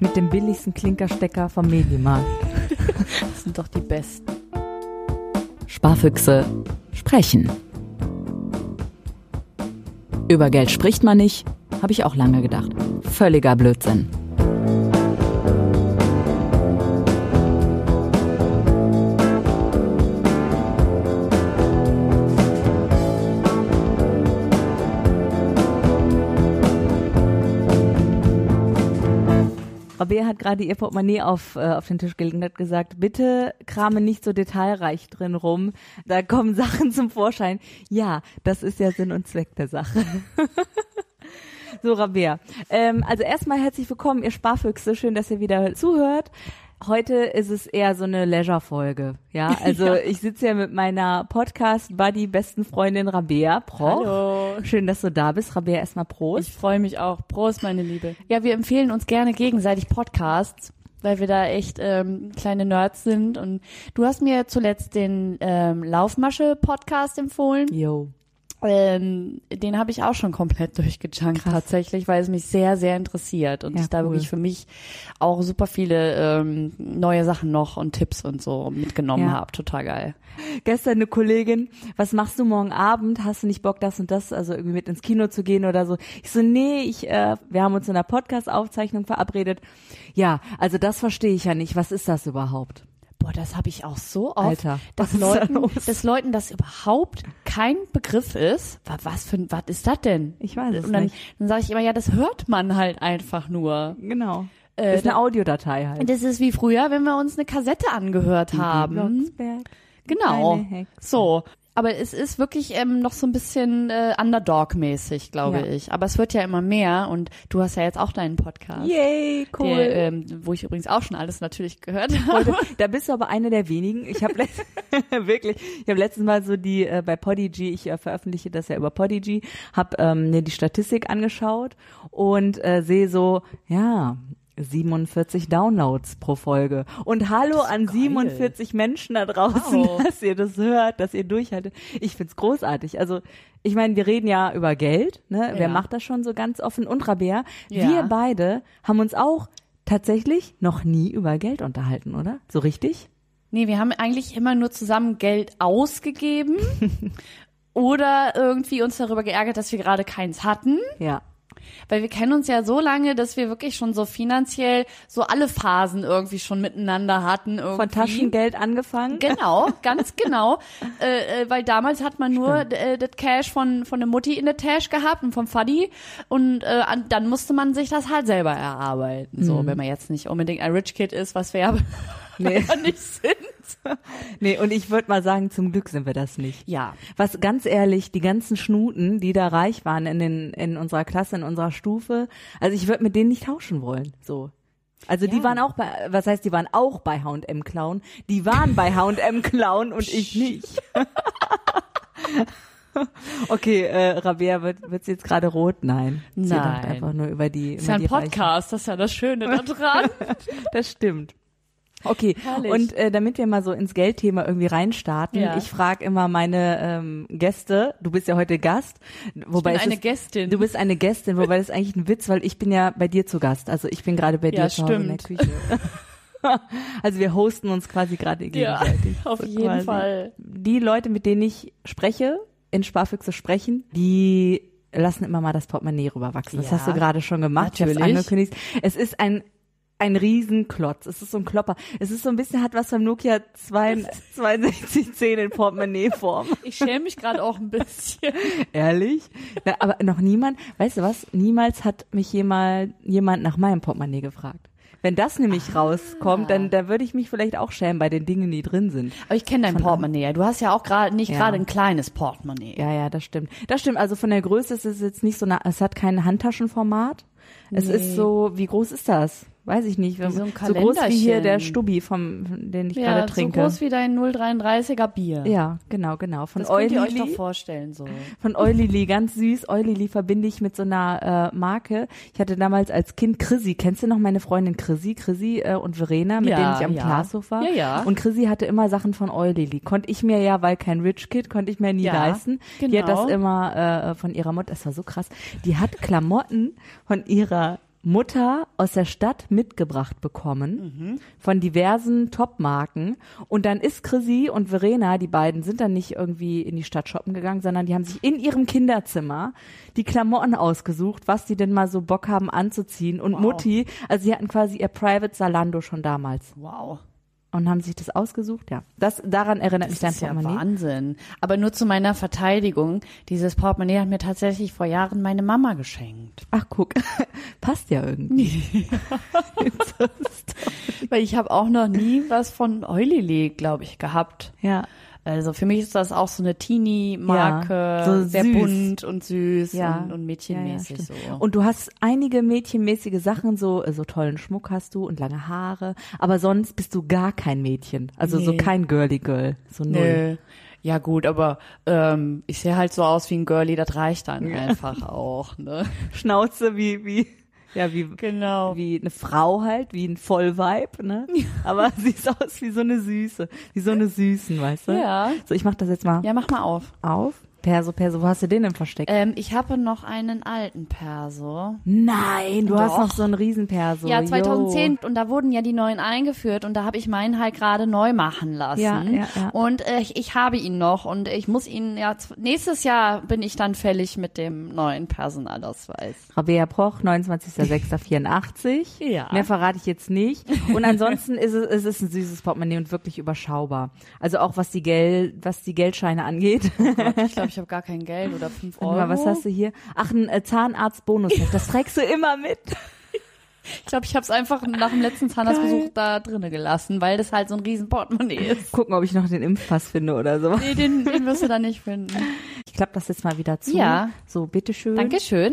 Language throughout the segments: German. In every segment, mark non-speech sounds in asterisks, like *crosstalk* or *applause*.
Mit dem billigsten Klinkerstecker vom Medimarkt. *laughs* Das sind doch die besten. Sparfüchse sprechen. Über Geld spricht man nicht, habe ich auch lange gedacht. Völliger Blödsinn. Rabea hat gerade ihr Portemonnaie auf, äh, auf den Tisch gelegt und hat gesagt, bitte krame nicht so detailreich drin rum. Da kommen *laughs* Sachen zum Vorschein. Ja, das ist ja Sinn und Zweck der Sache. *laughs* so, Rabea. Ähm, also erstmal herzlich willkommen, ihr Sparfüchse. Schön, dass ihr wieder zuhört. Heute ist es eher so eine Leisure-Folge. Ja, *laughs* also Ja. ich sitze ja mit meiner Podcast-Buddy, besten Freundin Rabea. Proch. Hallo. Schön, dass du da bist. Rabea, erstmal Prost. Ich freue mich auch. Prost, meine Liebe. Ja, wir empfehlen uns gerne gegenseitig Podcasts, weil wir da echt ähm, kleine Nerds sind. Und du hast mir zuletzt den ähm, Laufmasche-Podcast empfohlen. Yo. Ähm, den habe ich auch schon komplett *laughs* durchgejunkt tatsächlich, weil es mich sehr, sehr interessiert und Ja, ich da cool. wirklich für mich auch super viele ähm, neue Sachen noch und Tipps und so mitgenommen Ja. habe. Total geil. Gestern eine Kollegin, was machst du morgen Abend? Hast du nicht Bock, das und das, also irgendwie mit ins Kino zu gehen oder so? Ich so, nee, ich, äh, wir haben uns in einer Podcast-Aufzeichnung verabredet. Ja, also das verstehe ich ja nicht. Was ist das überhaupt? Boah, das habe ich auch so oft, Alter, dass da Leuten, dass Leuten das überhaupt kein Begriff ist. Wa- Was für, ein- was ist das denn? Ich weiß es Und dann, nicht. dann sage ich immer, ja, das hört man halt einfach nur. Genau. Äh, ist eine Audiodatei halt. Das ist wie früher, wenn wir uns eine Kassette angehört haben. Blocksberg. Genau. So. Aber es ist wirklich ähm, noch so ein bisschen äh, Underdog-mäßig, glaube Ja. ich. Aber es wird ja immer mehr und du hast ja jetzt auch deinen Podcast. Yay, cool. Der, ähm, wo ich übrigens auch schon alles natürlich gehört habe. Da bist du aber eine der wenigen. Ich habe *laughs* wirklich, ich habe letztens mal so die äh, bei Podigy, ich äh, veröffentliche das ja über Podigy, habe ähm, mir die Statistik angeschaut und äh, sehe so, ja. 47 Downloads pro Folge. Und hallo an geil. 47 Menschen da draußen, Wow. dass ihr das hört, dass ihr durchhaltet. Ich find's großartig. Also, ich meine, wir reden ja über Geld, ne? Wer Ja. macht das schon so ganz offen? Und Rabea, Ja. wir beide haben uns auch tatsächlich noch nie über Geld unterhalten, oder? So richtig? Nee, wir haben eigentlich immer nur zusammen Geld ausgegeben *laughs* oder irgendwie uns darüber geärgert, dass wir gerade keins hatten. Ja. Weil wir kennen uns ja so lange, dass wir wirklich schon so finanziell so alle Phasen irgendwie schon miteinander hatten. Irgendwie. Von Taschengeld angefangen. Genau, *laughs* ganz genau. äh, äh, weil damals hat man nur äh, das Cash von, von der Mutti in der Tasche gehabt und vom Faddy und äh, an, dann musste man sich das halt selber erarbeiten. So, wenn man jetzt nicht unbedingt ein Rich Kid ist, was wir ja Nee. *laughs* nicht sind. *laughs* Nee, und ich würde mal sagen, zum Glück sind wir das nicht. Ja. Was ganz ehrlich, die ganzen Schnuten, die da reich waren in, den, in unserer Klasse, in unserer Stufe, also ich würde mit denen nicht tauschen wollen, so. Also die Ja. waren auch bei, was heißt, die waren auch bei H&M Clown, die waren bei H&M Clown und ich nicht. *laughs* okay, äh, Rabea wird wird's jetzt gerade rot? Nein. Sie Nein. lacht einfach nur über die, Ist über ja ein die Reichen. Podcast, das ist ja das Schöne daran. *laughs* Das stimmt. Okay, Herrlich. und äh, damit wir mal so ins Geldthema irgendwie reinstarten, Ja. ich frage immer meine ähm, Gäste, du bist ja heute Gast, wobei bin es eine ist, Gästin. Du bist eine Gästin, wobei das ist eigentlich ein Witz, weil ich bin ja bei dir zu Gast, also ich bin gerade bei dir Ja, zu Hause in der Küche. *laughs* also wir hosten uns quasi gerade Ja, gegenseitig. *laughs* auf so jeden quasi. Fall. Die Leute, mit denen ich spreche, in Sparfüchse sprechen, die lassen immer mal das Portemonnaie rüberwachsen. Das Ja, hast du gerade schon gemacht. Ich hab's natürlich. angekündigt. Es ist ein ein Riesenklotz. Es ist so ein Klopper. Es ist so ein bisschen, hat was vom Nokia 2 6210 *laughs* in Portemonnaie-Form. *laughs* Ich schäme mich gerade auch ein bisschen. Ehrlich? Na, aber noch niemand, weißt du was? Niemals hat mich jemand, jemand nach meinem Portemonnaie gefragt. Wenn das nämlich rauskommt, dann, dann würde ich mich vielleicht auch schämen bei den Dingen, die drin sind. Aber ich kenne dein Von- Portemonnaie. ja. Du hast ja auch gerade nicht Ja. gerade ein kleines Portemonnaie. Ja, ja, das stimmt. Das stimmt. Also von der Größe ist es jetzt nicht so eine, es hat kein Handtaschenformat. Es Nee. ist so, wie groß ist das? Weiß ich nicht. Wie so ein so groß wie hier der Stubi, vom, von den ich Ja, gerade so trinke. groß wie dein 033er Bier. ja, genau, genau. Von Das könnt ihr euch Eulili. doch vorstellen, so. *laughs* Von Eulili, ganz süß. Eulili verbinde ich mit so einer äh, Marke. Ich hatte damals als Kind Chrissy. Kennst du noch meine Freundin Chrissy? Chrissy äh, und Verena, mit Ja, denen ich am ja. Glashof war. Ja, ja. Und Chrissy hatte immer Sachen von Eulili. Konnte ich mir ja, weil kein Rich Kid, konnte ich mir nie Ja, leisten. Die hat genau. das immer äh, von ihrer Mutter, das war so krass. Die hat Klamotten von ihrer Mutter aus der Stadt mitgebracht bekommen von diversen Top-Marken. Und dann ist Chrissy und Verena, die beiden sind dann nicht irgendwie in die Stadt shoppen gegangen, sondern die haben sich in ihrem Kinderzimmer die Klamotten ausgesucht, was die denn mal so Bock haben anzuziehen. Und Mutti, also sie hatten quasi ihr Private Salando schon damals. Wow. Und haben sich das ausgesucht, ja. Das daran erinnert mich dein Das ist ja Portemonnaie. Wahnsinn. Aber nur zu meiner Verteidigung. Dieses Portemonnaie hat mir tatsächlich vor Jahren meine Mama geschenkt. Ach guck, *laughs* passt ja irgendwie. *laughs* Weil ich habe auch noch nie was von Eulili, glaube ich, gehabt. ja. Also für mich ist das auch so eine Teenie-Marke, Ja, so sehr süß. bunt und süß Ja. und, und mädchenmäßig Ja, so. Und du hast einige mädchenmäßige Sachen, so, so tollen Schmuck hast du und lange Haare, aber sonst bist du gar kein Mädchen. Also so Nee. kein Girly Girl. So null. Nö. Ja gut, aber ähm, ich sehe halt so aus wie ein Girlie, das reicht dann *laughs* einfach auch, ne? Schnauze wie, wie, ja, wie, Genau. wie eine Frau halt, wie ein Vollweib, ne? Aber *laughs* siehst aus wie so eine Süße, wie so eine Süßen, weißt du? Ja. So, ich mach das jetzt mal Ja, mach mal auf. auf. Perso, Perso, wo hast du den denn versteckt? Ähm, ich habe noch einen alten Perso. Nein, du hast doch. noch so einen Riesenperso. Ja, yo. 2010 und da wurden ja die neuen eingeführt und da habe ich meinen halt gerade neu machen lassen. Ja, ja, ja. Und äh, ich, ich habe ihn noch und ich muss ihn ja nächstes Jahr bin ich dann fällig mit dem neuen Personalausweis. Rabea Proch, 29.06.84. *laughs* Ja. Mehr verrate ich jetzt nicht. Und ansonsten ist es, es ist ein süßes Portemonnaie und wirklich überschaubar. Also auch was die Geld, was die Geldscheine angeht. Ich glaube, ich *laughs* habe gar kein Geld oder 5 Euro. Mal, was hast du hier? Ach, ein äh, Zahnarzt-Bonus. *laughs* Das trägst du immer mit. Ich glaube, ich habe es einfach nach dem letzten Zahnarztbesuch da drinnen gelassen, weil das halt so ein riesen Portemonnaie ist. Gucken, ob ich noch den Impfpass finde oder so. Nee, den, den wirst du da nicht finden. Ich klappe das jetzt mal wieder zu. Ja. So, bitteschön. Dankeschön.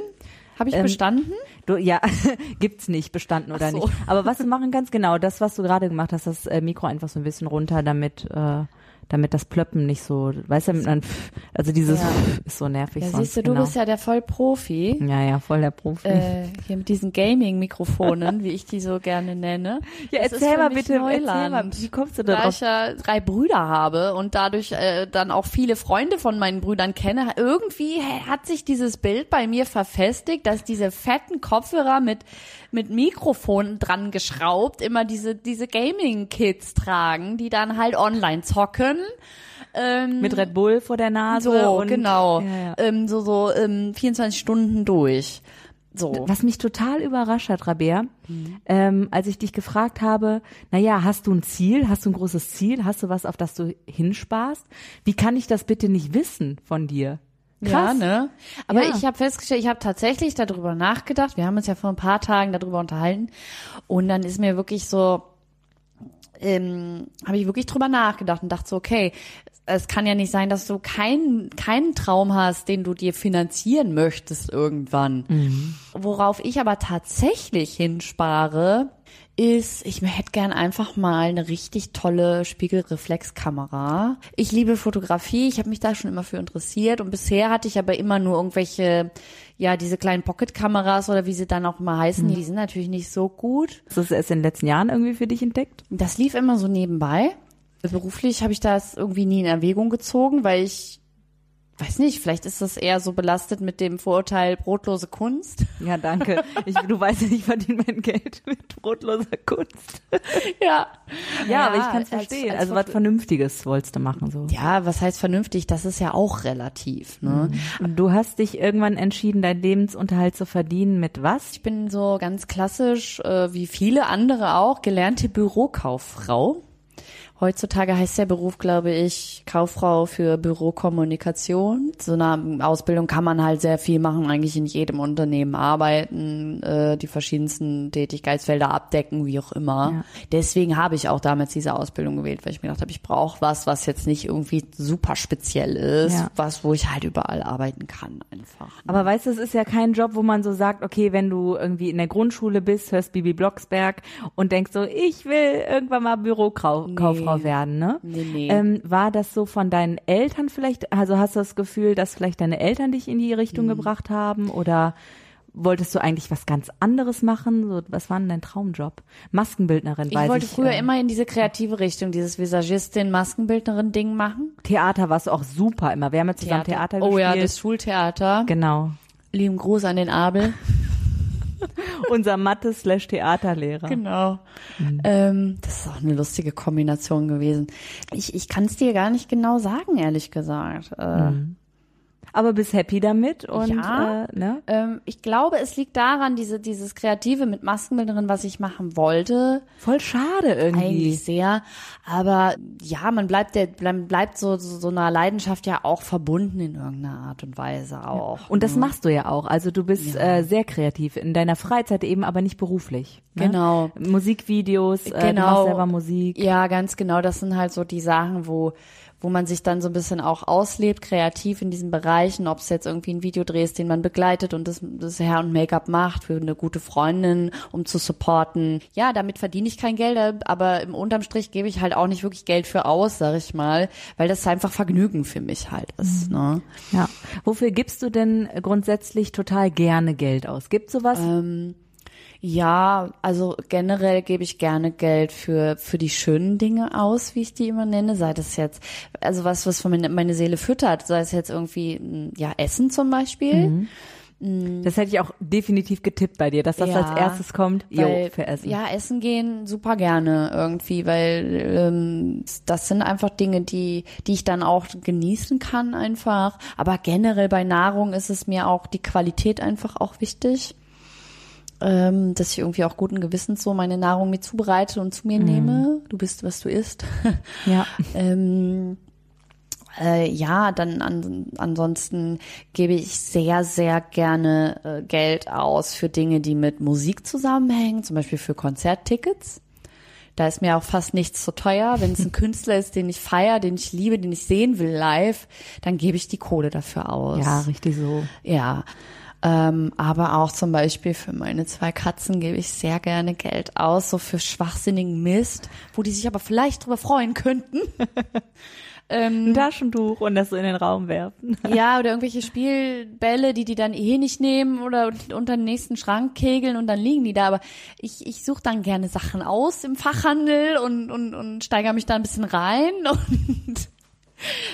Habe ich Ähm, bestanden? Du, ja, *laughs* gibt's nicht, bestanden oder so. nicht. Aber was du machen kannst, genau, das, was du gerade gemacht hast, das äh, Mikro einfach so ein bisschen runter, damit, äh, damit das Plöppen nicht so, weißt du, man, also dieses Ja. ist so nervig Ja, sonst. siehst du, du genau. bist ja der Vollprofi. ja, ja, voll der Profi. Äh, hier mit diesen Gaming-Mikrofonen, wie ich die so gerne nenne. *laughs* ja, das erzähl mal bitte, erzähl Neuland. mal, wie kommst du da Da drauf? ich ja drei Brüder habe und dadurch äh, dann auch viele Freunde von meinen Brüdern kenne, irgendwie hat sich dieses Bild bei mir verfestigt, dass diese fetten Kopfhörer mit mit Mikrofon dran geschraubt immer diese diese Gaming-Kids tragen, die dann halt online zocken. Ähm, Mit Red Bull vor der Nase so, und, genau. Ja, ja. Ähm, so, so ähm, 24 Stunden durch. So. Was mich total überrascht hat, Rabea, Mhm. ähm, als ich dich gefragt habe, naja, hast du ein Ziel, hast du ein großes Ziel, hast du was, auf das du hinsparst? Wie kann ich das bitte nicht wissen von dir? Ja, Krass. ne? Aber Ja. ich habe festgestellt, ich habe tatsächlich darüber nachgedacht. Wir haben uns ja vor ein paar Tagen darüber unterhalten. Und dann ist mir wirklich so, ähm, habe ich wirklich drüber nachgedacht und dachte so, okay, es kann ja nicht sein, dass du keinen keinen Traum hast, den du dir finanzieren möchtest irgendwann. Worauf ich aber tatsächlich hinspare, ist, ich hätte gern einfach mal eine richtig tolle Spiegelreflexkamera. Ich liebe Fotografie, ich habe mich da schon immer für interessiert und bisher hatte ich aber immer nur irgendwelche, ja, diese kleinen Pocket-Kameras oder wie sie dann auch immer heißen, die sind natürlich nicht so gut. Hast du das erst in den letzten Jahren irgendwie für dich entdeckt? Das lief immer so nebenbei. Beruflich habe ich das irgendwie nie in Erwägung gezogen, weil ich weiß nicht, vielleicht ist das eher so belastet mit dem Vorurteil brotlose Kunst. Ja, danke. Ich, du weißt ja, ich verdiene mein Geld *laughs* mit brotloser Kunst. Ja. Ja, aber ich kann es als- verstehen. als also was Vernünftiges wolltest du machen so. Ja, was heißt vernünftig? Das ist ja auch relativ, ne? Und du hast dich irgendwann entschieden, deinen Lebensunterhalt zu verdienen mit was? Ich bin so ganz klassisch, äh, wie viele andere auch, gelernte Bürokauffrau. Heutzutage heißt der Beruf, glaube ich, Kauffrau für Bürokommunikation. So eine Ausbildung kann man halt sehr viel machen, eigentlich in jedem Unternehmen arbeiten, äh, die verschiedensten Tätigkeitsfelder abdecken, wie auch immer. Ja. Deswegen habe ich auch damals diese Ausbildung gewählt, weil ich mir gedacht habe, ich brauche was, was jetzt nicht irgendwie super speziell ist, Ja. was, wo ich halt überall arbeiten kann einfach. Aber weißt du, es ist ja kein Job, wo man so sagt, okay, wenn du irgendwie in der Grundschule bist, hörst Bibi Blocksberg und denkst so, ich will irgendwann mal Bürokauffrau werden, ne? Nee, nee. Ähm, war das so von deinen Eltern vielleicht, also hast du das Gefühl, dass vielleicht deine Eltern dich in die Richtung Mhm. gebracht haben oder wolltest du eigentlich was ganz anderes machen? So, was war denn dein Traumjob? Maskenbildnerin, Ich weiß wollte ich. früher äh, immer in diese kreative Richtung, dieses Visagistin, Maskenbildnerin Ding machen. Theater warst du auch super immer. Wir haben ja zusammen Theater, oh gespielt. ja, das Schultheater. Genau. Lieben Gruß an den Abel. Unser Mathe-slash-Theaterlehrer. Genau. Ähm, das ist auch eine lustige Kombination gewesen. Ich, ich kann es dir gar nicht genau sagen, ehrlich gesagt. Äh, Aber bist happy damit und Ja. äh, ne? ähm, ich glaube, es liegt daran, diese, dieses Kreative mit Maskenbildnerin, was ich machen wollte, Voll schade irgendwie. eigentlich sehr. Aber ja, man bleibt der, bleibt so, so, so einer Leidenschaft ja auch verbunden in irgendeiner Art und Weise auch. Und das machst du ja auch. Also du bist äh, sehr kreativ in deiner Freizeit eben, aber nicht beruflich. Ne? Genau. Musikvideos, äh, du Genau. machst selber Musik. Ja, ganz genau. Das sind halt so die Sachen, wo wo man sich dann so ein bisschen auch auslebt, kreativ in diesen Bereichen, ob es jetzt irgendwie ein Video drehst, den man begleitet und das, das Hair und Make-up macht für eine gute Freundin, um zu supporten. Ja, damit verdiene ich kein Geld, aber im unterm Strich gebe ich halt auch nicht wirklich Geld für aus, sag ich mal, weil das einfach Vergnügen für mich halt ist. Ne? Ja. Wofür gibst du denn grundsätzlich total gerne Geld aus? Gibt sowas? Ja, also generell gebe ich gerne Geld für für die schönen Dinge aus, wie ich die immer nenne, sei das jetzt also was was von meine, meine Seele füttert, sei es jetzt irgendwie m, ja Essen zum Beispiel. Das hätte ich auch definitiv getippt bei dir, dass das Ja, als erstes kommt. Jo, Weil, für Essen. Ja, essen gehen super gerne irgendwie, weil ähm, das sind einfach Dinge, die die ich dann auch genießen kann einfach. Aber generell bei Nahrung ist es mir auch die Qualität einfach auch wichtig, ähm, dass ich irgendwie auch guten Gewissens so meine Nahrung mir zubereite und zu mir nehme. Du bist, was du isst. *laughs* Ja. Ähm, äh, ja, dann an, ansonsten gebe ich sehr, sehr gerne äh, Geld aus für Dinge, die mit Musik zusammenhängen, zum Beispiel für Konzerttickets. Da ist mir auch fast nichts zu teuer. Wenn es ein *laughs* Künstler ist, den ich feiere, den ich liebe, den ich sehen will live, dann gebe ich die Kohle dafür aus. Ja, richtig so. Ja. Ähm, aber auch zum Beispiel für meine zwei Katzen gebe ich sehr gerne Geld aus, so für schwachsinnigen Mist, wo die sich aber vielleicht drüber freuen könnten. *laughs* Ein Taschentuch und das so in den Raum werfen. *laughs* Ja, oder irgendwelche Spielbälle, die die dann eh nicht nehmen oder unter den nächsten Schrank kegeln und dann liegen die da. Aber ich, ich suche dann gerne Sachen aus im Fachhandel und, und, und steigere mich da ein bisschen rein *laughs* und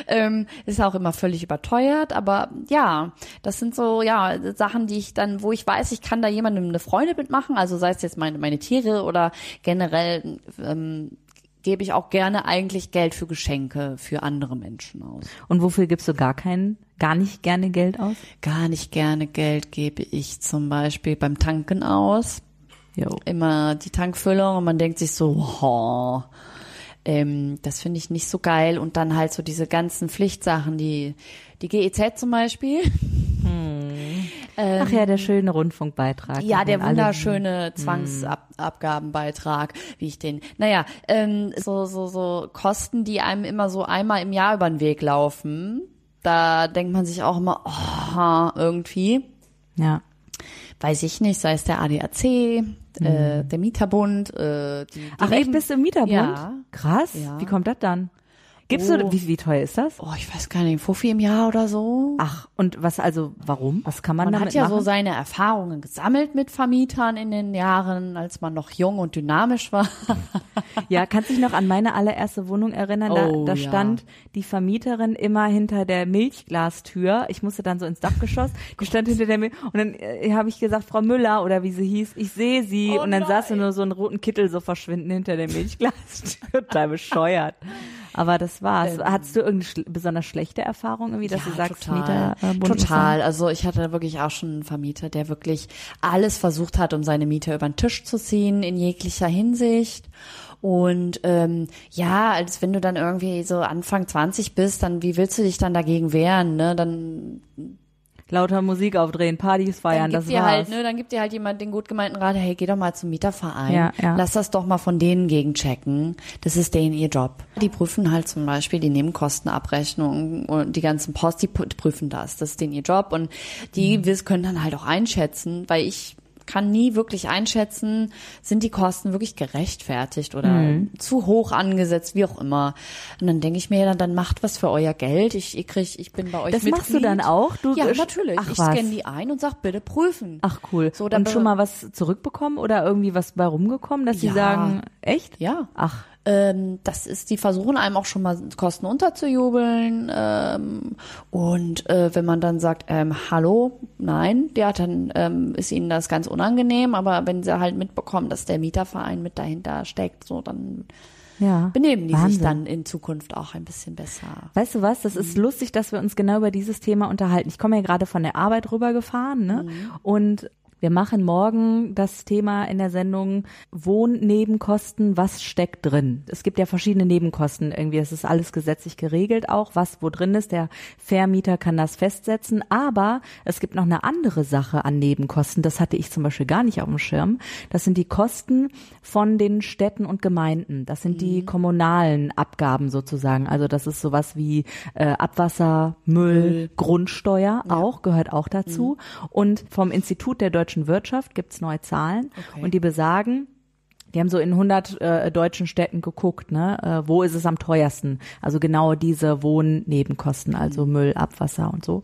ähm, ist auch immer völlig überteuert, aber ja, das sind so ja Sachen, die ich dann, wo ich weiß, ich kann da jemandem eine Freude mitmachen, also sei es jetzt meine meine Tiere oder generell ähm, gebe ich auch gerne eigentlich Geld für Geschenke für andere Menschen aus. Und wofür gibst du gar keinen, gar nicht gerne Geld aus? Gar nicht gerne Geld gebe ich zum Beispiel beim Tanken aus. Jo. Immer die Tankfüllung und man denkt sich so, oh, ähm, das finde ich nicht so geil. Und dann halt so diese ganzen Pflichtsachen, die, die GEZ zum Beispiel. Ach ja, der schöne Rundfunkbeitrag. Ja, der wunderschöne Zwangsabgabenbeitrag, wie ich den. Naja, ähm, so so so Kosten, die einem immer so einmal im Jahr über den Weg laufen. Da denkt man sich auch immer, oh, irgendwie, Ja. weiß ich nicht, sei es der ADAC, äh, der Mieterbund, äh, die, die Mhm. Ach, echt, bist du im Mieterbund? Ja. Krass. Ja. Wie kommt das dann? Gibst Oh. du, wie, wie teuer ist das? Oh, ich weiß gar nicht, Fuffi im Jahr oder so. Ach, und was, also, warum? Was kann man, Man damit hat ja machen? so seine Erfahrungen gesammelt mit Vermietern in den Jahren, als man noch jung und dynamisch war. Ja, kannst dich noch an meine allererste Wohnung erinnern? Da, Oh, da ja. stand die Vermieterin immer hinter der Milchglastür. Ich musste dann so ins Dachgeschoss. Die stand hinter der Milch. Und dann äh, habe ich gesagt, Frau Müller oder wie sie hieß, ich sehe sie. Oh und dann sahst du nein. nur so einen roten Kittel so verschwinden hinter der Milchglastür. *laughs* Total bescheuert. Aber das war's. Hattest du irgendeine schl besonders schlechte Erfahrung irgendwie, dass du sagst, Mieter äh, total. Also ich hatte wirklich auch schon einen Vermieter, der wirklich alles versucht hat, um seine Mieter über den Tisch zu ziehen in jeglicher Hinsicht. Und ähm, ja, als wenn du dann irgendwie so Anfang 20 bist, dann wie willst du dich dann dagegen wehren? Ne? Dann Lauter Musik aufdrehen, Partys feiern, dann das gibt dir war's. halt, ne, dann gibt dir halt jemand den gut gemeinten Rat, hey, geh doch mal zum Mieterverein, Ja, ja. lass das doch mal von denen gegenchecken. Das ist denen ihr Job. Die prüfen halt zum Beispiel die Nebenkostenabrechnung und die ganzen Post, die pr- prüfen das. Das ist denen ihr Job und die Mhm. können dann halt auch einschätzen, weil ich kann nie wirklich einschätzen, sind die Kosten wirklich gerechtfertigt oder Mhm. zu hoch angesetzt, wie auch immer. Und dann denke ich mir, dann, dann macht was für euer Geld. Ich, ich, krieg, ich bin bei euch Das Mitglied. machst du dann auch? Du ja, natürlich. Ach, ich scanne die ein und sag, bitte prüfen. Ach cool. So, dann und schon mal was zurückbekommen oder irgendwie was bei rumgekommen, dass sie Ja. sagen, echt? Ja. Ach, Ähm, das ist, die versuchen einem auch schon mal Kosten unterzujubeln. Ähm, und äh, wenn man dann sagt, ähm, hallo, nein, ja, dann ähm, ist ihnen das ganz unangenehm. Aber wenn sie halt mitbekommen, dass der Mieterverein mit dahinter steckt, so dann Ja. benehmen die Wahnsinn. sich dann in Zukunft auch ein bisschen besser. Weißt du was? Das ist lustig, dass wir uns genau über dieses Thema unterhalten. Ich komme ja gerade von der Arbeit rübergefahren, ne? Und wir machen morgen das Thema in der Sendung Wohnnebenkosten, was steckt drin? Es gibt ja verschiedene Nebenkosten irgendwie. Es ist alles gesetzlich geregelt auch, was wo drin ist. Der Vermieter kann das festsetzen. Aber es gibt noch eine andere Sache an Nebenkosten. Das hatte ich zum Beispiel gar nicht auf dem Schirm. Das sind die Kosten von den Städten und Gemeinden. Das sind die kommunalen Abgaben sozusagen. Also das ist sowas wie äh, Abwasser, Müll, Grundsteuer auch, gehört auch dazu. Und vom Institut der deutschen Wirtschaft gibt's neue Zahlen Okay. und die besagen, die haben so in 100 äh, deutschen Städten geguckt, ne, äh, wo ist es am teuersten? Also genau diese Wohnnebenkosten, also Müll, Abwasser und so.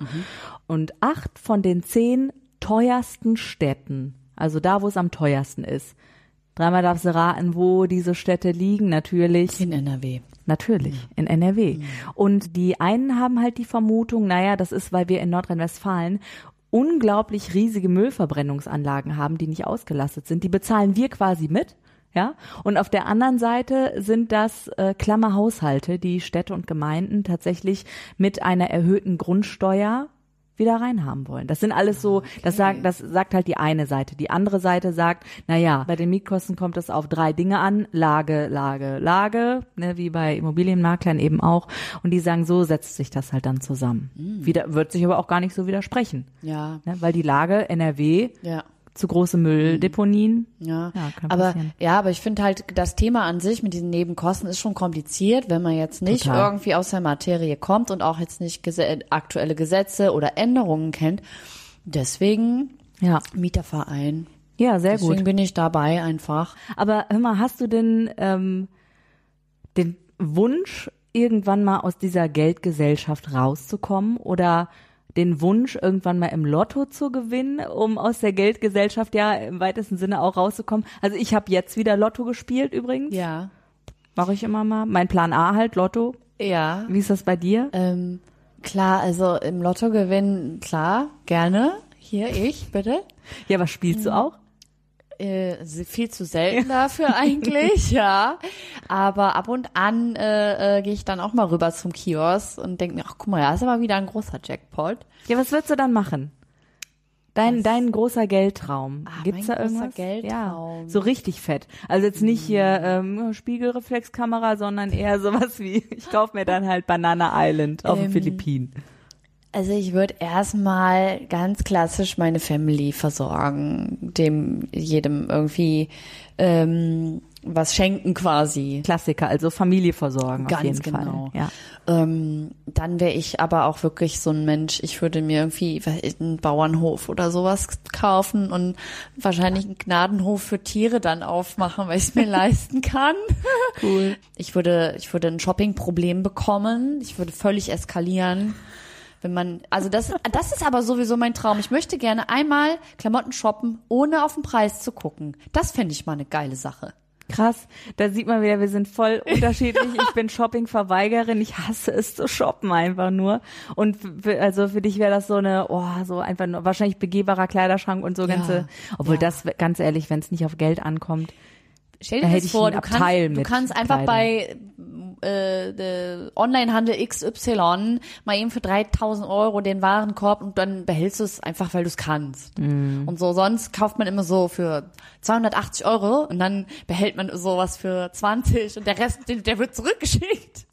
Und acht von den zehn teuersten Städten, also da, wo es am teuersten ist, dreimal darfst du raten, wo diese Städte liegen, natürlich. In NRW. Natürlich, in NRW. Und die einen haben halt die Vermutung, naja, das ist, weil wir in Nordrhein-Westfalen unglaublich riesige Müllverbrennungsanlagen haben, die nicht ausgelastet sind. Die bezahlen wir quasi mit. Ja, und auf der anderen Seite sind das äh, Klammerhaushalte, die Städte und Gemeinden tatsächlich mit einer erhöhten Grundsteuer wieder reinhaben wollen. Das sind alles so, das sagt, das sagt halt die eine Seite. Die andere Seite sagt, na ja, bei den Mietkosten kommt es auf drei Dinge an. Lage, Lage, Lage, ne, wie bei Immobilienmaklern eben auch. Und die sagen, so setzt sich das halt dann zusammen. Wieder, wird sich aber auch gar nicht so widersprechen. Ja. Ne, weil die Lage NRW, Ja. Zu große Mülldeponien. Ja, Ja, aber passieren. ja, aber ich finde halt das Thema an sich mit diesen Nebenkosten ist schon kompliziert, wenn man jetzt nicht Total. irgendwie aus der Materie kommt und auch jetzt nicht gese aktuelle Gesetze oder Änderungen kennt. Deswegen Ja, Mieterverein. ja, sehr Deswegen gut. bin ich dabei einfach. Aber hör mal, hast du denn ähm, den Wunsch, irgendwann mal aus dieser Geldgesellschaft rauszukommen oder den Wunsch, irgendwann mal im Lotto zu gewinnen, um aus der Geldgesellschaft ja im weitesten Sinne auch rauszukommen? Also ich habe jetzt wieder Lotto gespielt übrigens. Ja. Mache ich immer mal. Mein Plan A halt, Lotto. Ja. Wie ist das bei dir? Ähm, klar, also im Lotto gewinnen, klar, gerne. Hier, ich, bitte. Ja, was spielst du auch? Äh, viel zu selten dafür eigentlich, *laughs* ja. Aber ab und an äh, äh, gehe ich dann auch mal rüber zum Kiosk und denke mir, ach guck mal, da ist aber wieder ein großer Jackpot. Ja, was würdest du dann machen? Dein, dein großer Geldtraum. Ah, Gibt's da großer irgendwas? Geldtraum. Ja, so richtig fett. Also jetzt nicht hier ähm, Spiegelreflexkamera, sondern eher sowas wie, *laughs* ich kauf mir dann halt Banana Island auf den Ähm, Philippinen. Also ich würde erstmal ganz klassisch meine Family versorgen, dem jedem irgendwie ähm, was schenken quasi. Klassiker, also Familie versorgen auf Ganz jeden genau. Fall. Ja. Ähm, dann wäre ich aber auch wirklich so ein Mensch, ich würde mir irgendwie einen Bauernhof oder sowas kaufen und wahrscheinlich einen Gnadenhof für Tiere dann aufmachen, weil ich es mir *laughs* leisten kann. Cool. Ich würde, ich würde ein Shoppingproblem bekommen. Ich würde völlig eskalieren. Wenn man, also das, das ist aber sowieso mein Traum. Ich möchte gerne einmal Klamotten shoppen, ohne auf den Preis zu gucken. Das fände ich mal eine geile Sache. Krass, da sieht man wieder, wir sind voll unterschiedlich. Ich bin Shopping-Verweigerin, ich hasse es zu shoppen einfach nur. Und für, also für dich wäre das so eine, oh, so einfach nur, wahrscheinlich begehbarer Kleiderschrank und so Ja, ganze, obwohl ja. das, ganz ehrlich, wenn es nicht auf Geld ankommt. Stell Da dir hätte das ich vor, du kannst, du kannst einfach Kleidung. bei äh, der Onlinehandel XY mal eben für 3000 Euro den Warenkorb und dann behältst du es einfach, weil du es kannst. Mhm. Und so sonst kauft man immer so für 280 Euro und dann behält man sowas für 20 und der Rest, der wird zurückgeschickt.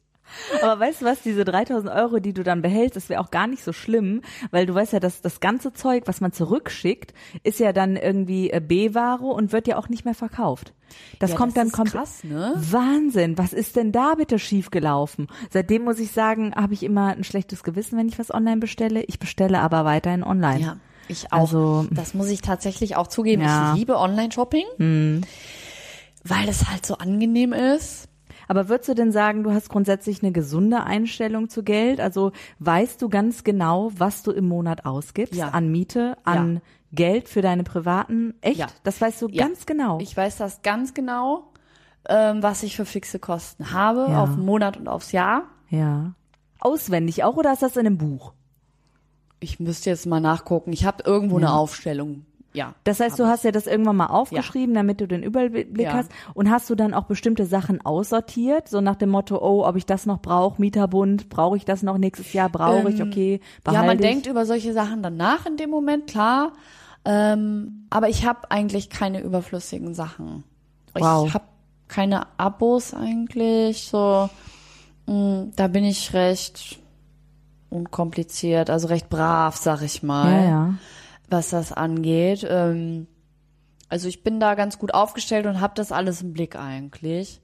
Aber weißt du was, diese 3000 Euro, die du dann behältst, das wäre auch gar nicht so schlimm, weil du weißt ja, dass das ganze Zeug, was man zurückschickt, ist ja dann irgendwie äh, B-Ware und wird ja auch nicht mehr verkauft. Das Ja, kommt das dann ist kommt krass, ne? Wahnsinn, was ist denn da bitte schiefgelaufen? Seitdem muss ich sagen, habe ich immer ein schlechtes Gewissen, wenn ich was online bestelle. Ich bestelle aber weiterhin online. Ja, ich auch. Also- das muss ich tatsächlich auch zugeben. Ja. Ich liebe Online-Shopping, weil es halt so angenehm ist. Aber würdest du denn sagen, du hast grundsätzlich eine gesunde Einstellung zu Geld? Also weißt du ganz genau, was du im Monat ausgibst Ja. an Miete, an Geld für deine privaten? Echt? Ja. Das weißt du Ja. ganz genau. Ich weiß das ganz genau. ähm, was ich für fixe Kosten habe, Ja. auf den Monat und aufs Jahr. Ja. Auswendig auch oder ist das in einem Buch? Ich müsste jetzt mal nachgucken. Ich habe irgendwo eine Aufstellung. Ja. Das heißt, du hast ja das irgendwann mal aufgeschrieben, damit du den Überblick Ja. hast. Und hast du dann auch bestimmte Sachen aussortiert, so nach dem Motto, oh, ob ich das noch brauche, Mieterbund, brauche ich das noch nächstes Jahr, brauche ich, okay, behalte Ja, man ich. denkt über solche Sachen dann nach in dem Moment, klar. Ähm, aber ich habe eigentlich keine überflüssigen Sachen. Wow. Ich habe keine Abos eigentlich. So, mh, da bin ich recht unkompliziert, also recht brav, sag ich mal, ja, ja. Was das angeht. Ähm, also ich bin da ganz gut aufgestellt und habe das alles im Blick eigentlich.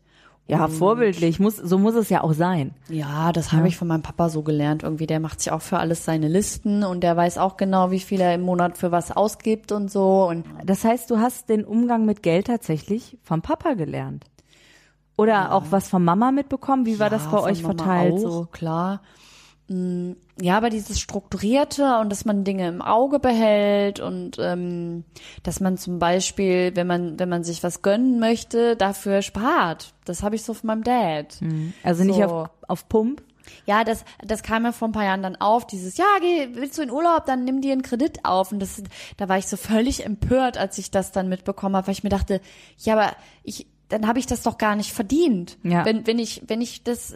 Ja, vorbildlich, muss, so muss es ja auch sein. Ja, das habe ich von meinem Papa so gelernt. Irgendwie, der macht sich auch für alles seine Listen und der weiß auch genau, wie viel er im Monat für was ausgibt und so. Und Das heißt, du hast den Umgang mit Geld tatsächlich vom Papa gelernt. Oder auch was von Mama mitbekommen? Wie war das Ja, bei von euch Mama verteilt? Auch, So? klar. Mm, Ja, aber dieses Strukturierte und dass man Dinge im Auge behält und ähm, dass man zum Beispiel, wenn man, wenn man sich was gönnen möchte, dafür spart. Das habe ich so von meinem Dad. Also nicht So. auf, auf Pump? Ja, das, das kam mir vor ein paar Jahren dann auf, dieses, ja, geh, willst du in Urlaub, dann nimm dir einen Kredit auf. Und das, da war ich so völlig empört, als ich das dann mitbekommen habe, weil ich mir dachte, ja, aber ich, dann habe ich das doch gar nicht verdient. Ja. Wenn, wenn ich, wenn ich das,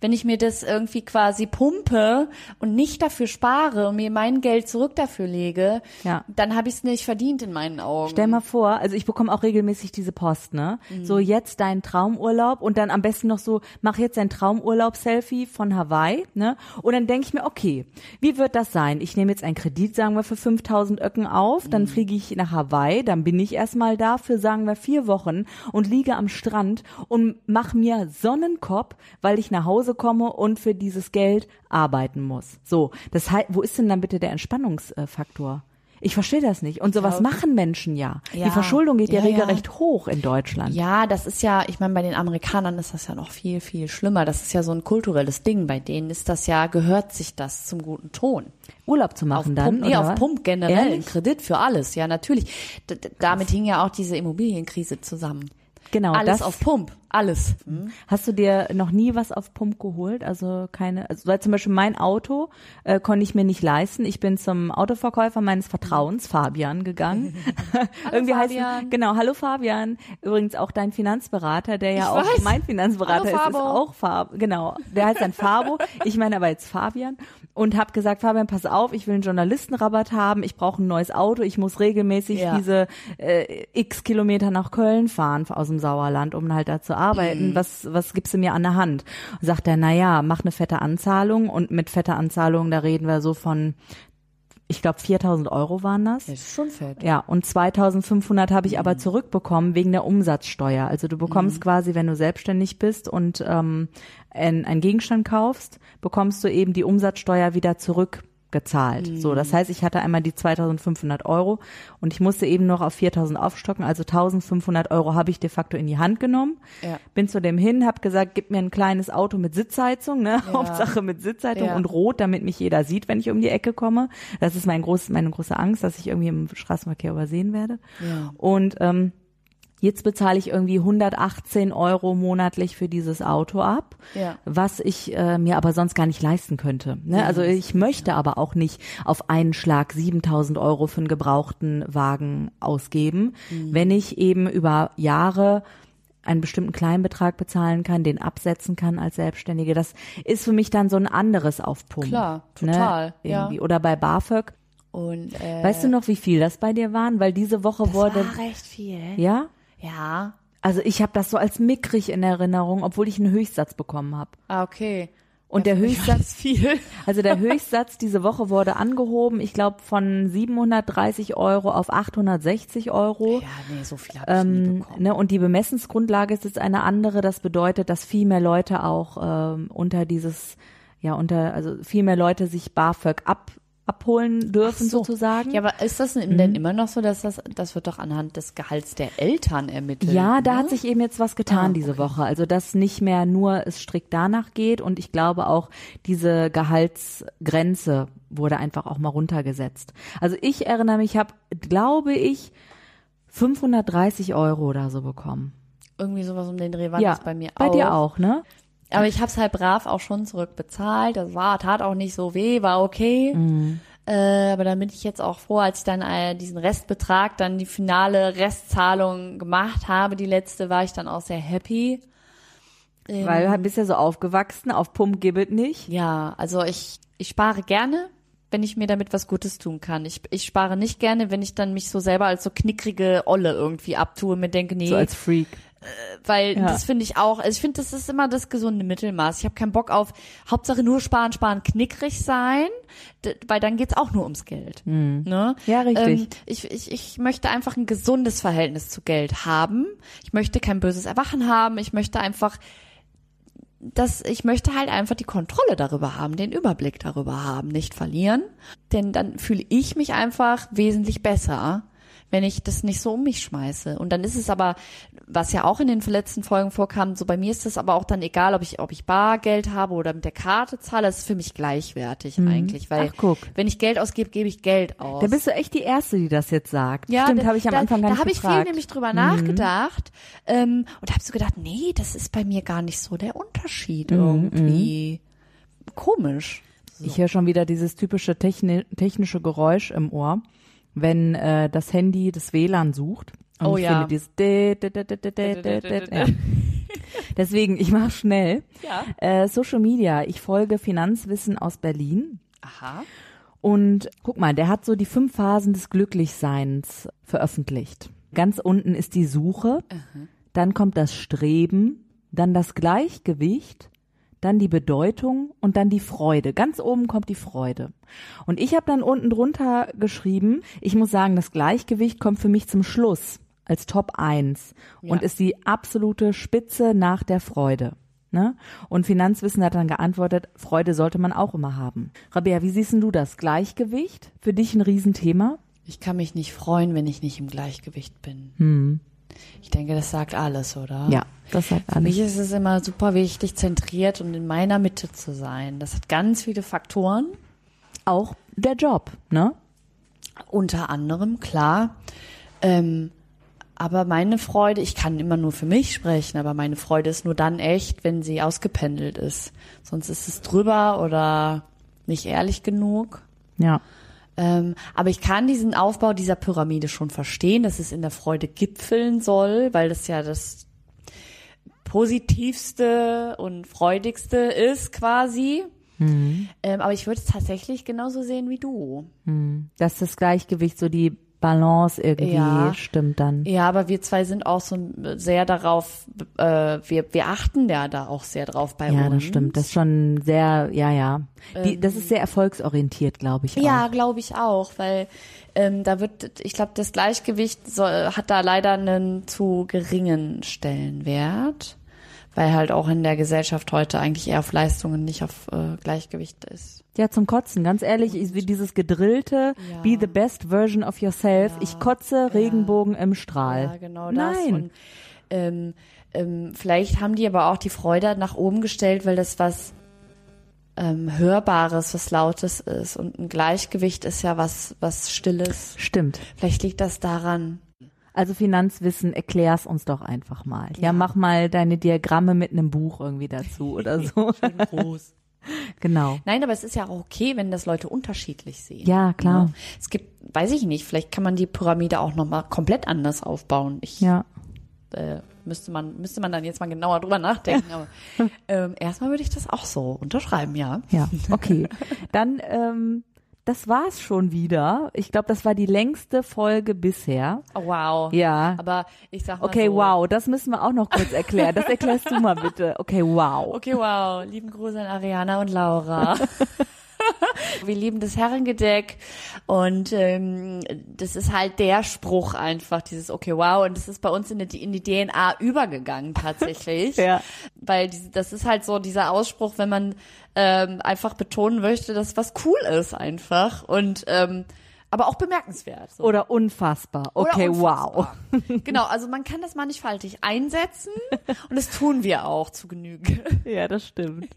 wenn ich mir das irgendwie quasi pumpe und nicht dafür spare und mir mein Geld zurück dafür lege, Ja. dann habe ich es nicht verdient in meinen Augen. Stell mal vor, also ich bekomme auch regelmäßig diese Post, ne? So jetzt dein Traumurlaub und dann am besten noch so, mach jetzt dein Traumurlaub-Selfie von Hawaii, ne? Und dann denke ich mir, okay, wie wird das sein? Ich nehme jetzt einen Kredit, sagen wir, für 5000 Öcken auf, dann fliege ich nach Hawaii, dann bin ich erstmal da für, sagen wir, vier Wochen und liege am Strand und mach mir Sonnenkopf, weil ich nach Hause komme und für dieses Geld arbeiten muss. So, das heißt, wo ist denn dann bitte der Entspannungsfaktor? Ich verstehe das nicht. Und sowas machen Menschen ja. Ja. Die Verschuldung geht ja, Ja, ja. regelrecht hoch in Deutschland. Ja, das ist ja, ich meine, bei den Amerikanern ist das ja noch viel, viel schlimmer. Das ist ja so ein kulturelles Ding. Bei denen ist das ja, gehört sich das zum guten Ton. Urlaub zu Auf machen dann. Pump, nee, auf was? Pump generell, Ehrlich? Kredit für alles. Ja, natürlich. D- damit hing ja auch diese Immobilienkrise zusammen. Genau, alles das auf Pump, alles. Hast du dir noch nie was auf Pump geholt? Also keine, also weil zum Beispiel mein Auto äh, konnte ich mir nicht leisten. Ich bin zum Autoverkäufer meines Vertrauens, Fabian, gegangen. *laughs* *laughs* Irgendwie heißt Fabian. genau, hallo Fabian. Übrigens auch dein Finanzberater, der ja Ich auch weiß. mein Finanzberater Hallo, ist, ist auch Fabo. Genau, der heißt dann Fabo. Ich meine aber jetzt Fabian und habe gesagt, Fabian, pass auf, ich will einen Journalistenrabatt haben. Ich brauche ein neues Auto. Ich muss regelmäßig Ja. diese äh, x Kilometer nach Köln fahren aus dem Sauerland, um halt da zu arbeiten. Was, was gibst du mir an der Hand? Und sagt er, na ja, mach eine fette Anzahlung und mit fetter Anzahlung, da reden wir so von, ich glaube 4000 Euro waren das. Das ist schon fett. Ja, und 2500 habe ich Mhm. aber zurückbekommen wegen der Umsatzsteuer. Also du bekommst quasi, wenn du selbstständig bist und ähm, ein, einen Gegenstand kaufst, bekommst du eben die Umsatzsteuer wieder zurückgezahlt. So, Mhm. das heißt, ich hatte einmal die 2500 Euro und ich musste eben noch auf 4000 aufstocken. Also 1500 Euro habe ich de facto in die Hand genommen. Ja. Bin zu dem hin, habe gesagt, gib mir ein kleines Auto mit Sitzheizung, ne? *laughs* Hauptsache mit Sitzheizung Ja. und rot, damit mich jeder sieht, wenn ich um die Ecke komme. Das ist mein groß, meine große Angst, dass ich irgendwie im Straßenverkehr übersehen werde. Ja. Und ähm, jetzt bezahle ich irgendwie 118 Euro monatlich für dieses Auto ab, Ja. was ich äh, mir aber sonst gar nicht leisten könnte. Ne? Also ich möchte aber auch nicht auf einen Schlag 7000 Euro für einen gebrauchten Wagen ausgeben, Mhm. wenn ich eben über Jahre einen bestimmten Kleinbetrag bezahlen kann, den absetzen kann als Selbstständige. Das ist für mich dann so ein anderes Aufpumpen. Klar, total, Ne? ja. Irgendwie. Oder bei BAföG. Und äh, Weißt du noch, wie viel das bei dir waren? Weil diese Woche das wurde, war recht viel. ja? Ja. Also ich habe das so als mickrig in Erinnerung, obwohl ich einen Höchstsatz bekommen habe. Ah, okay. Und der Höchstsatz, viel. *laughs* also der Höchstsatz diese Woche wurde angehoben, ich glaube von 730 Euro auf 860 Euro. Ja, nee, so viel habe ich nie Ähm, bekommen. ne, und die Bemessensgrundlage ist jetzt eine andere. Das bedeutet, dass viel mehr Leute auch ähm, unter dieses, ja, unter, also viel mehr Leute sich BAföG ab, abholen dürfen so. sozusagen. Ja, aber ist das Mhm. denn immer noch so, dass das, das wird doch anhand des Gehalts der Eltern ermittelt? Ja, da ne? hat sich eben jetzt was getan Ah, diese Woche. Also dass nicht mehr nur es strikt danach geht und ich glaube auch diese Gehaltsgrenze wurde einfach auch mal runtergesetzt. Also ich erinnere mich, ich habe, glaube ich, 530 Euro oder so bekommen. Irgendwie sowas um den Dreh war ja, das bei mir bei auch. dir auch, ne? Aber ich habe es halt brav auch schon zurückbezahlt. Das war, tat auch nicht so weh, war okay. Mhm. Äh, aber dann bin ich jetzt auch froh, als ich dann äh, diesen Restbetrag, dann die finale Restzahlung gemacht habe, die letzte, war ich dann auch sehr happy. Ähm, Weil du bist ja so aufgewachsen, auf Pump gibbet nicht. Ja, also ich, ich spare gerne, wenn ich mir damit was Gutes tun kann. Ich, ich spare nicht gerne, wenn ich dann mich so selber als so knickrige Olle irgendwie abtue und mir denke, nee, So als Freak. Weil Ja. das finde ich auch, also ich finde, das ist immer das gesunde Mittelmaß. Ich habe keinen Bock auf Hauptsache nur sparen, sparen, knickrig sein, weil dann geht's auch nur ums Geld. Ne? Ja, richtig. Ähm, ich, ich, ich möchte einfach ein gesundes Verhältnis zu Geld haben. Ich möchte kein böses Erwachen haben. Ich möchte einfach das, ich möchte halt einfach die Kontrolle darüber haben, den Überblick darüber haben, nicht verlieren. Denn dann fühle ich mich einfach wesentlich besser, wenn ich das nicht so um mich schmeiße. Und dann ist es aber, was ja auch in den letzten Folgen vorkam, so bei mir ist es aber auch dann egal, ob ich, ob ich Bargeld habe oder mit der Karte zahle, das ist für mich gleichwertig eigentlich, weil Mhm. Ach, guck. wenn ich Geld ausgebe, gebe ich Geld aus. Da bist du echt die Erste, die das jetzt sagt. Ja, Stimmt, da- habe ich am da, Anfang gar Da nicht habe ich viel. Mhm. nämlich drüber nachgedacht ähm, und habe so gedacht, nee, das ist bei mir gar nicht so der Unterschied Mhm, irgendwie. Komisch. Ich höre schon wieder dieses typische techni technische Geräusch im Ohr, wenn äh, das Handy das WLAN sucht. Und oh ich ja. Finde. Deswegen, ich mache schnell. Ja. Äh, Social Media, ich folge Finanzwissen aus Berlin. Aha. Und guck mal, der hat so die fünf Phasen des Glücklichseins veröffentlicht. Ganz unten ist die Suche, Aha. dann kommt das Streben, dann das Gleichgewicht, dann die Bedeutung und dann die Freude. Ganz oben kommt die Freude. Und ich habe dann unten drunter geschrieben, ich muss sagen, das Gleichgewicht kommt für mich zum Schluss als Top 1 und Ja. ist die absolute Spitze nach der Freude. Ne? Und Finanzwissen hat dann geantwortet, Freude sollte man auch immer haben. Rabea, wie siehst du das? Gleichgewicht? Für dich ein Riesenthema? Ich kann mich nicht freuen, wenn ich nicht im Gleichgewicht bin. Ich denke, das sagt alles, oder? Ja, das sagt Für alles. mich ist es immer super wichtig, zentriert und in meiner Mitte zu sein. Das hat ganz viele Faktoren. Auch der Job, ne? Unter anderem, klar. Ähm, aber meine Freude, ich kann immer nur für mich sprechen, aber meine Freude ist nur dann echt, wenn sie ausgependelt ist. Sonst ist es drüber oder nicht ehrlich genug. Ja. Ähm, aber ich kann diesen Aufbau dieser Pyramide schon verstehen, dass es in der Freude gipfeln soll, weil das ja das positivste und freudigste ist quasi. Ähm, aber ich würde es tatsächlich genauso sehen wie du. Dass das Gleichgewicht, so die Balance irgendwie Ja. stimmt dann. Ja, aber wir zwei sind auch so sehr darauf, äh, wir, wir achten ja da auch sehr drauf bei Ja, uns. das stimmt. Das ist schon sehr, ja, ja. Die, das ist sehr erfolgsorientiert, glaube ich. Ja, glaube ich auch, weil ähm, da wird, ich glaube, das Gleichgewicht soll, hat da leider einen zu geringen Stellenwert, weil halt auch in der Gesellschaft heute eigentlich eher auf Leistungen, nicht auf äh, Gleichgewicht ist. Ja, zum Kotzen. Ganz ehrlich, wie dieses gedrillte, Ja. be the best version of yourself. Ja. Ich kotze Regenbogen im Strahl. Ja, genau das. Nein. Und ähm, ähm, vielleicht haben die aber auch die Freude nach oben gestellt, weil das was ähm, Hörbares, was Lautes ist. Und ein Gleichgewicht ist ja was, was Stilles. Stimmt. Vielleicht liegt das daran. Also Finanzwissen, erklär's uns doch einfach mal. Ja, mach mal deine Diagramme mit einem Buch irgendwie dazu oder *laughs* so. Groß. genau. Nein, aber es ist ja auch okay, wenn das Leute unterschiedlich sehen. Ja, klar. Ne? Es gibt, weiß ich nicht, vielleicht kann man die Pyramide auch nochmal komplett anders aufbauen. Ich Ja. äh, müsste man, müsste man dann jetzt mal genauer drüber nachdenken. Aber *laughs* ähm, erstmal würde ich das auch so unterschreiben, ja. Ja, okay. *laughs* Dann, ähm, das war's schon wieder. Ich glaube, das war die längste Folge bisher. Oh, wow. Ja. Aber ich sag mal Okay, so, wow, das müssen wir auch noch kurz erklären. Das erklärst du mal bitte. Okay, wow. Okay, wow. Lieben Gruß an Ariana und Laura. *laughs* Wir lieben das Herrengedeck und ähm, das ist halt der Spruch einfach, dieses Okay, wow. Und das ist bei uns in die, in die DNA übergegangen tatsächlich. *laughs* Ja. Weil diese, das ist halt so dieser Ausspruch, wenn man ähm, einfach betonen möchte, dass was cool ist einfach und ähm, aber auch bemerkenswert. So. Oder unfassbar. Oder Okay, unfassbar. *laughs* Genau, also man kann das mannigfaltig einsetzen und das tun wir auch zu Genüge. wow. Ja, das stimmt.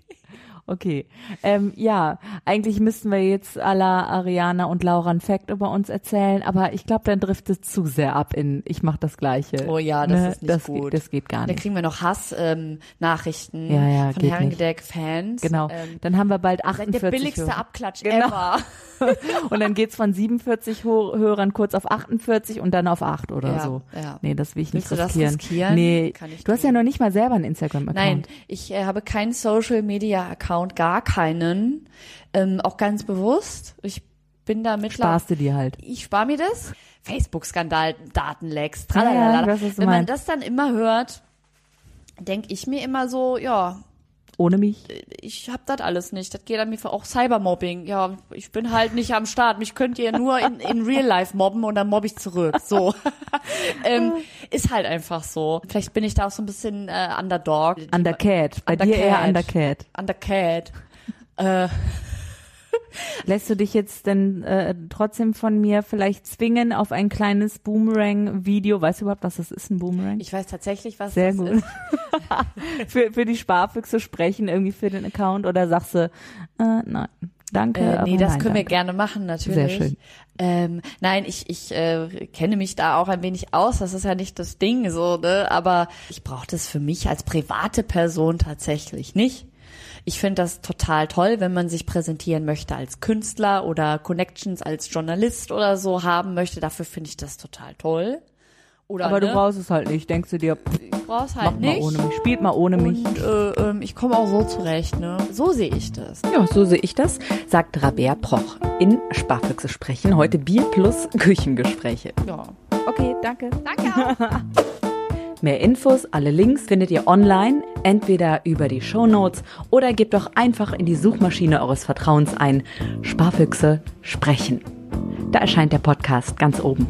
Okay. Ähm, ja, eigentlich müssten wir jetzt alla Ariana und Laura ein Fact über uns erzählen, aber ich glaube, dann trifft es zu sehr ab in ich mache das Gleiche. Oh ja, das Ne? ist nicht das gut. Geht, das geht gar nicht. kriegen wir noch Hass-Nachrichten Ja, ja, von Herrengedeck-Fans. Genau. Ähm, Dann haben wir bald seid 48 der billigste Hörer. Abklatsch Genau. ever. *laughs* Und dann geht's von 47 Ho Hörern kurz auf 48 und dann auf 8 oder Ja, so. ja. Nee, das will ich Willst nicht riskieren. riskieren? Nee, Kann ich du hast ja tun. noch nicht mal selber einen Instagram-Account. Nein, ich äh, habe keinen Social Media Account, gar keinen. Ähm, auch ganz bewusst. Ich bin da mittlerweile. Sparst du dir halt. Ich spare mir das. Facebook-Skandal, Datenlecks, Ja, ja, tralalala. du Wenn man das dann immer hört, denke ich mir immer so, ja, Ohne mich. ich hab das alles nicht. Das geht an mir für auch Cybermobbing. Ja, ich bin halt nicht am Start. Mich könnt ihr nur in, in Real Life mobben und dann mobbe ich zurück. So. *laughs* ähm, ist halt einfach so. Vielleicht bin ich da auch so ein bisschen äh, Underdog. Undercat. Bei dir eher Undercat. Undercat. Äh, *laughs* Lässt du dich jetzt denn äh, trotzdem von mir vielleicht zwingen auf ein kleines Boomerang-Video? Weißt du überhaupt, was das ist, ein Boomerang? ich weiß tatsächlich, was Sehr das gut. ist. *laughs* für, für die Sparfüchse sprechen, irgendwie für den Account oder sagst du, äh, nein, danke. Äh, nee, das nein, können wir danke. gerne machen, natürlich. Sehr schön. Ähm, nein, ich, ich äh, kenne mich da auch ein wenig aus. Das ist ja nicht das Ding so, ne? Aber ich brauche das für mich als private Person tatsächlich nicht. Ich finde das total toll, wenn man sich präsentieren möchte als Künstler oder Connections als Journalist oder so haben möchte. Dafür finde ich das total toll. Oder Aber ne? du brauchst es halt nicht. Denkst du dir, pff, ich brauch's mach halt mal nicht. ohne mich, spielt mal ohne mich. Und äh, ähm, ich komme auch so zurecht, ne? So sehe ich das. Ja, so sehe ich das, sagt Rabea Proch. In Sparfüchse sprechen heute Bier plus Küchengespräche. Ja. Okay, danke. Danke auch. *laughs* Mehr Infos, alle Links findet ihr online, entweder über die Shownotes oder gebt doch einfach in die Suchmaschine eures Vertrauens ein Sparfüchse sprechen. Da erscheint der Podcast ganz oben.